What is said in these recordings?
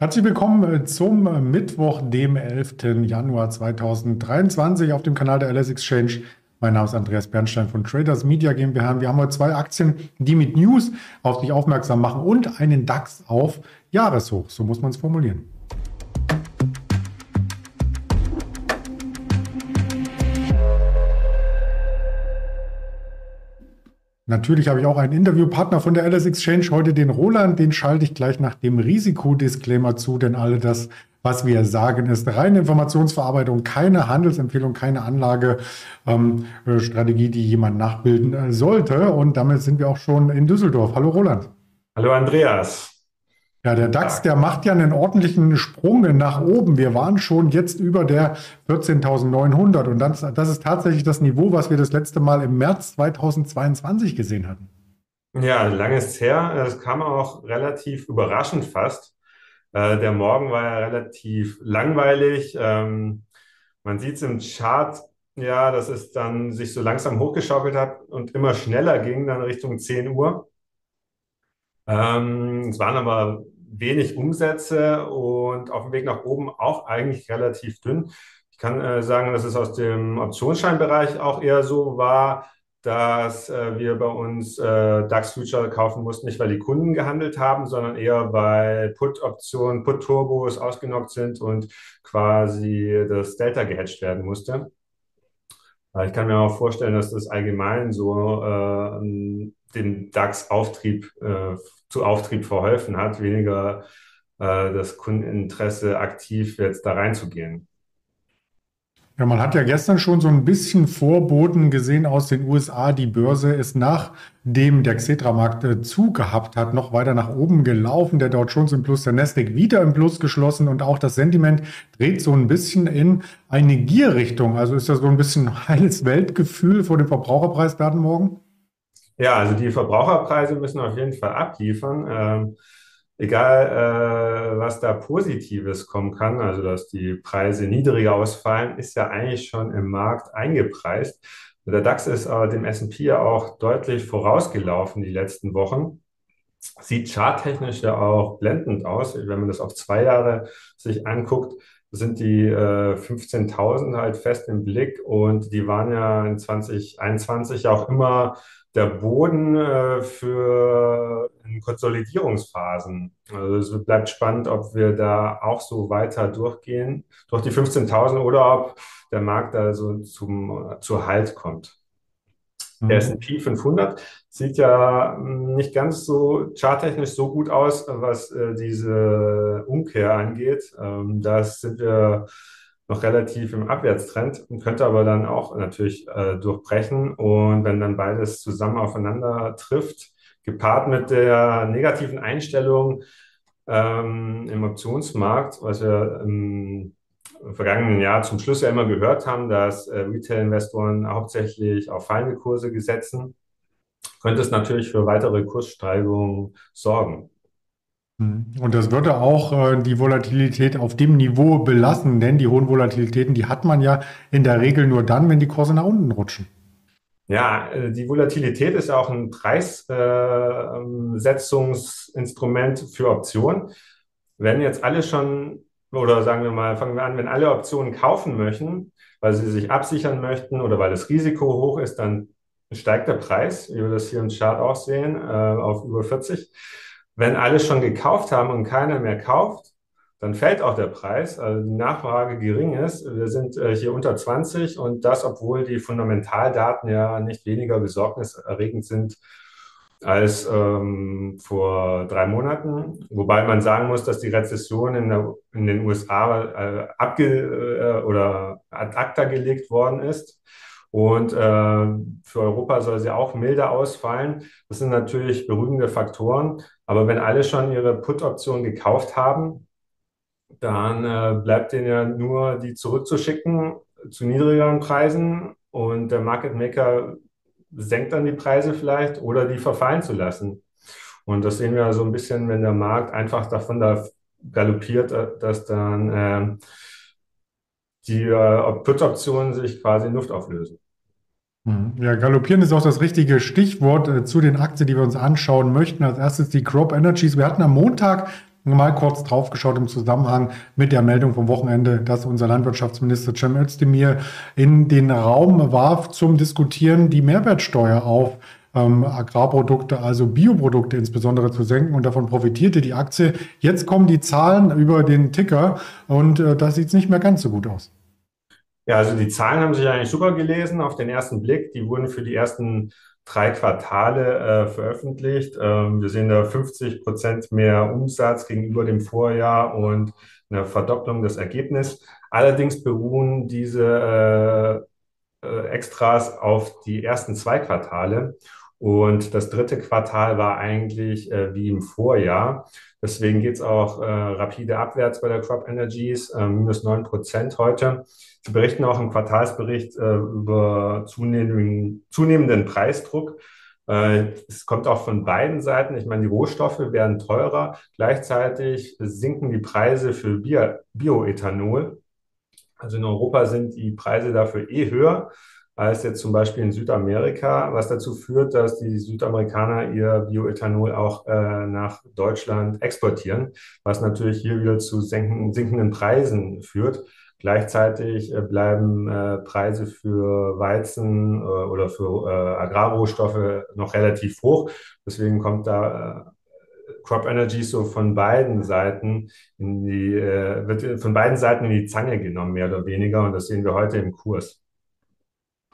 Herzlich willkommen äh, zum Mittwoch, dem 11. Januar 2023 auf dem Kanal der LS Exchange. Mein Name ist Andreas Bernstein von Traders Media GmbH. Wir haben heute zwei Aktien, die mit News auf sich aufmerksam machen und einen DAX auf Jahreshoch. So muss man es formulieren. Natürlich habe ich auch einen Interviewpartner von der LS Exchange heute, den Roland. Den schalte ich gleich nach dem Risikodisclaimer zu, denn alle das, was wir sagen, ist reine Informationsverarbeitung, keine Handelsempfehlung, keine Anlagestrategie, ähm, die jemand nachbilden äh, sollte. Und damit sind wir auch schon in Düsseldorf. Hallo Roland. Hallo Andreas. Ja, der DAX, der macht ja einen ordentlichen Sprung nach oben. Wir waren schon jetzt über der 14.900 und das, das ist tatsächlich das Niveau, was wir das letzte Mal im März 2022 gesehen hatten. Ja, lange ist her. Das kam auch relativ überraschend fast. Äh, der Morgen war ja relativ langweilig. Ähm, man sieht es im Chart, ja, dass es dann sich so langsam hochgeschaukelt hat und immer schneller ging, dann Richtung 10 Uhr. Ähm, es waren aber wenig Umsätze und auf dem Weg nach oben auch eigentlich relativ dünn. Ich kann äh, sagen, dass es aus dem Optionsscheinbereich auch eher so war, dass äh, wir bei uns äh, DAX Future kaufen mussten, nicht weil die Kunden gehandelt haben, sondern eher weil Put-Optionen, Put-Turbos ausgenockt sind und quasi das Delta gehatcht werden musste. Ich kann mir auch vorstellen, dass das allgemein so äh, dem DAX-Auftrieb äh, zu Auftrieb verholfen hat, weniger äh, das Kundeninteresse aktiv jetzt da reinzugehen. Ja, man hat ja gestern schon so ein bisschen Vorboten gesehen aus den USA. Die Börse ist nachdem der Xetra-Markt äh, zugehabt hat, noch weiter nach oben gelaufen. Der Dow Jones im Plus, der Nasdaq wieder im Plus geschlossen und auch das Sentiment dreht so ein bisschen in eine Gierrichtung. Also ist das so ein bisschen heiles Weltgefühl vor dem Verbraucherpreisdaten morgen? Ja, also die Verbraucherpreise müssen auf jeden Fall abliefern. Ähm, egal, äh, was da Positives kommen kann, also dass die Preise niedriger ausfallen, ist ja eigentlich schon im Markt eingepreist. Der DAX ist aber dem S&P ja auch deutlich vorausgelaufen die letzten Wochen. Sieht charttechnisch ja auch blendend aus. Wenn man das auf zwei Jahre sich anguckt, sind die äh, 15.000 halt fest im Blick und die waren ja in 2021 auch immer der Boden äh, für Konsolidierungsphasen. Also es bleibt spannend, ob wir da auch so weiter durchgehen durch die 15.000 oder ob der Markt da so zum, zu Halt kommt. Mhm. Der S&P 500 sieht ja hm, nicht ganz so charttechnisch so gut aus, was äh, diese Umkehr angeht. Ähm, da sind wir noch relativ im Abwärtstrend und könnte aber dann auch natürlich äh, durchbrechen. Und wenn dann beides zusammen aufeinander trifft, gepaart mit der negativen Einstellung ähm, im Optionsmarkt, was wir im vergangenen Jahr zum Schluss ja immer gehört haben, dass äh, Retail-Investoren hauptsächlich auf fallende Kurse gesetzen, könnte es natürlich für weitere Kurssteigerungen sorgen. Mhm. Und das würde auch äh, die Volatilität auf dem Niveau belassen, denn die hohen Volatilitäten, die hat man ja in der Regel nur dann, wenn die Kurse nach unten rutschen. Ja, äh, die Volatilität ist auch ein Preissetzungsinstrument äh, für Optionen. Wenn jetzt alle schon, oder sagen wir mal, fangen wir an, wenn alle Optionen kaufen möchten, weil sie sich absichern möchten oder weil das Risiko hoch ist, dann steigt der Preis, wie wir das hier im Chart auch sehen, äh, auf über 40. Wenn alle schon gekauft haben und keiner mehr kauft, dann fällt auch der Preis, also die Nachfrage gering ist. Wir sind äh, hier unter 20 und das, obwohl die Fundamentaldaten ja nicht weniger besorgniserregend sind als ähm, vor drei Monaten. Wobei man sagen muss, dass die Rezession in, der, in den USA äh, abge äh, oder ad acta gelegt worden ist. Und äh, für Europa soll sie auch milder ausfallen. Das sind natürlich beruhigende Faktoren. Aber wenn alle schon ihre Put-Option gekauft haben, dann äh, bleibt denen ja nur die zurückzuschicken zu niedrigeren Preisen und der Market Maker senkt dann die Preise vielleicht oder die verfallen zu lassen. Und das sehen wir so ein bisschen, wenn der Markt einfach davon da galoppiert, äh, dass dann äh, die äh, Put-Optionen sich quasi in Luft auflösen. Mhm. Ja, galoppieren ist auch das richtige Stichwort äh, zu den Aktien, die wir uns anschauen möchten. Als erstes die Crop Energies. Wir hatten am Montag mal kurz draufgeschaut im Zusammenhang mit der Meldung vom Wochenende, dass unser Landwirtschaftsminister Cem Özdemir in den Raum warf zum Diskutieren die Mehrwertsteuer auf ähm, Agrarprodukte, also Bioprodukte insbesondere zu senken und davon profitierte die Aktie. Jetzt kommen die Zahlen über den Ticker und äh, da sieht nicht mehr ganz so gut aus. Ja, also die Zahlen haben sich eigentlich super gelesen auf den ersten Blick. Die wurden für die ersten drei Quartale äh, veröffentlicht. Ähm, wir sehen da 50 Prozent mehr Umsatz gegenüber dem Vorjahr und eine Verdopplung des Ergebnisses. Allerdings beruhen diese äh, äh, Extras auf die ersten zwei Quartale. Und das dritte Quartal war eigentlich äh, wie im Vorjahr. Deswegen geht es auch äh, rapide abwärts bei der Crop Energies, äh, minus neun Prozent heute. Sie berichten auch im Quartalsbericht äh, über zunehmenden, zunehmenden Preisdruck. Äh, es kommt auch von beiden Seiten. Ich meine, die Rohstoffe werden teurer. Gleichzeitig sinken die Preise für Bioethanol. Also in Europa sind die Preise dafür eh höher als jetzt zum Beispiel in Südamerika, was dazu führt, dass die Südamerikaner ihr Bioethanol auch äh, nach Deutschland exportieren, was natürlich hier wieder zu senken, sinkenden Preisen führt. Gleichzeitig äh, bleiben äh, Preise für Weizen äh, oder für äh, Agrarrohstoffe noch relativ hoch. Deswegen kommt da äh, Crop Energy so von beiden Seiten in die, wird von beiden Seiten in die Zange genommen, mehr oder weniger. Und das sehen wir heute im Kurs.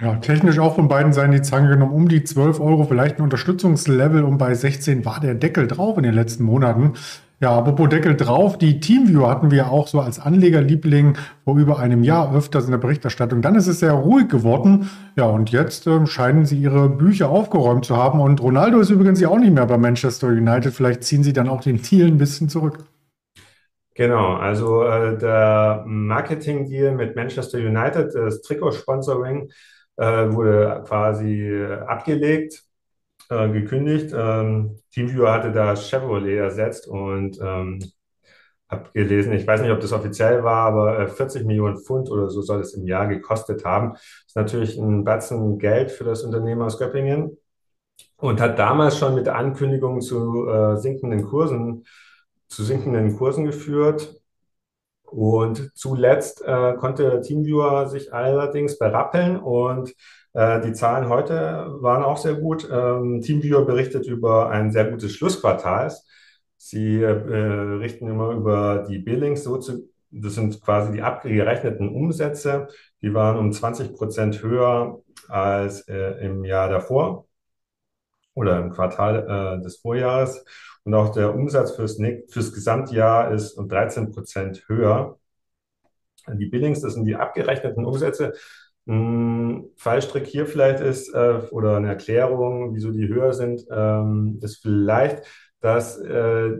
Ja, technisch auch von beiden Seiten die Zange genommen, um die 12 Euro, vielleicht ein Unterstützungslevel und bei 16 war der Deckel drauf in den letzten Monaten. Ja, apropos Deckel drauf, die Teamviewer hatten wir auch so als Anlegerliebling vor über einem Jahr öfters in der Berichterstattung. Dann ist es sehr ruhig geworden. Ja, und jetzt äh, scheinen sie ihre Bücher aufgeräumt zu haben. Und Ronaldo ist übrigens ja auch nicht mehr bei Manchester United. Vielleicht ziehen sie dann auch den Deal ein bisschen zurück. Genau, also äh, der Marketing-Deal mit Manchester United, das Trikotsponsoring, wurde quasi abgelegt, äh, gekündigt. Ähm, TeamViewer hatte da Chevrolet ersetzt und ähm, habe gelesen, ich weiß nicht, ob das offiziell war, aber äh, 40 Millionen Pfund oder so soll es im Jahr gekostet haben. Das ist natürlich ein Batzen Geld für das Unternehmen aus Göppingen und hat damals schon mit der Ankündigung zu äh, sinkenden Kursen, zu sinkenden Kursen geführt. Und zuletzt äh, konnte TeamViewer sich allerdings berappeln und äh, die Zahlen heute waren auch sehr gut. Ähm, TeamViewer berichtet über ein sehr gutes Schlussquartal. Sie äh, richten immer über die Billings so zu, das sind quasi die abgerechneten Umsätze, die waren um 20 Prozent höher als äh, im Jahr davor oder im Quartal äh, des Vorjahres. Und auch der Umsatz fürs, fürs Gesamtjahr ist um 13 Prozent höher. Die Billings, das sind die abgerechneten Umsätze. Ein hm, Fallstrick hier vielleicht ist, äh, oder eine Erklärung, wieso die höher sind, ähm, ist vielleicht, dass äh,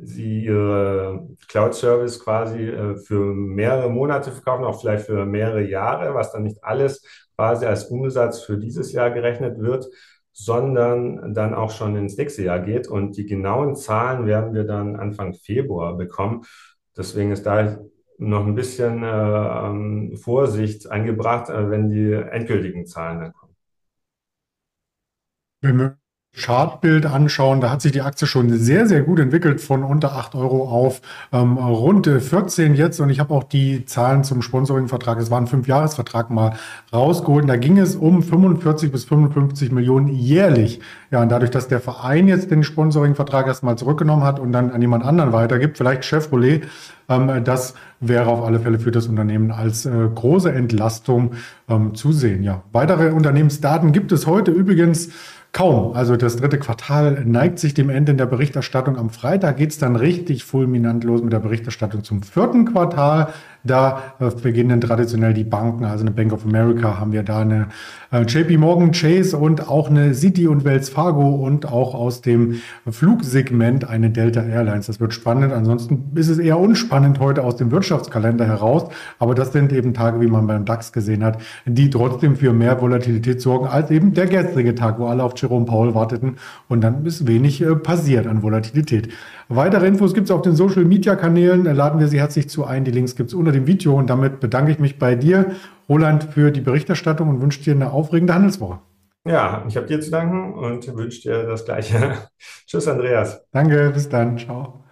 sie ihre Cloud-Service quasi äh, für mehrere Monate verkaufen, auch vielleicht für mehrere Jahre, was dann nicht alles quasi als Umsatz für dieses Jahr gerechnet wird, sondern dann auch schon ins nächste Jahr geht. Und die genauen Zahlen werden wir dann Anfang Februar bekommen. Deswegen ist da noch ein bisschen äh, ähm, Vorsicht angebracht, äh, wenn die endgültigen Zahlen dann kommen. Wenn wir Chartbild anschauen, da hat sich die Aktie schon sehr, sehr gut entwickelt von unter 8 Euro auf ähm, rund 14 jetzt. Und ich habe auch die Zahlen zum Sponsoring-Vertrag, es war ein Fünfjahresvertrag mal rausgeholt. Da ging es um 45 bis 55 Millionen jährlich. Ja, und dadurch, dass der Verein jetzt den Sponsoring-Vertrag erstmal zurückgenommen hat und dann an jemand anderen weitergibt, vielleicht Chevrolet, ähm, das wäre auf alle Fälle für das Unternehmen als äh, große Entlastung ähm, zu sehen. Ja, weitere Unternehmensdaten gibt es heute übrigens Kaum. Also das dritte Quartal neigt sich dem Ende in der Berichterstattung. Am Freitag geht es dann richtig fulminant los mit der Berichterstattung zum vierten Quartal. Da äh, beginnen traditionell die Banken, also eine Bank of America haben wir da eine äh, JP Morgan Chase und auch eine Citi und Wells Fargo und auch aus dem Flugsegment eine Delta Airlines. Das wird spannend. Ansonsten ist es eher unspannend heute aus dem Wirtschaftskalender heraus. Aber das sind eben Tage, wie man beim DAX gesehen hat, die trotzdem für mehr Volatilität sorgen als eben der gestrige Tag, wo alle auf Jerome Powell warteten und dann ist wenig äh, passiert an Volatilität. Weitere Infos gibt es auf den Social Media Kanälen. Laden wir Sie herzlich zu ein. Die Links gibt es unter dem Video und damit bedanke ich mich bei dir, Roland, für die Berichterstattung und wünsche dir eine aufregende Handelswoche. Ja, ich habe dir zu danken und wünsche dir das Gleiche. Tschüss, Andreas. Danke, bis dann. Ciao.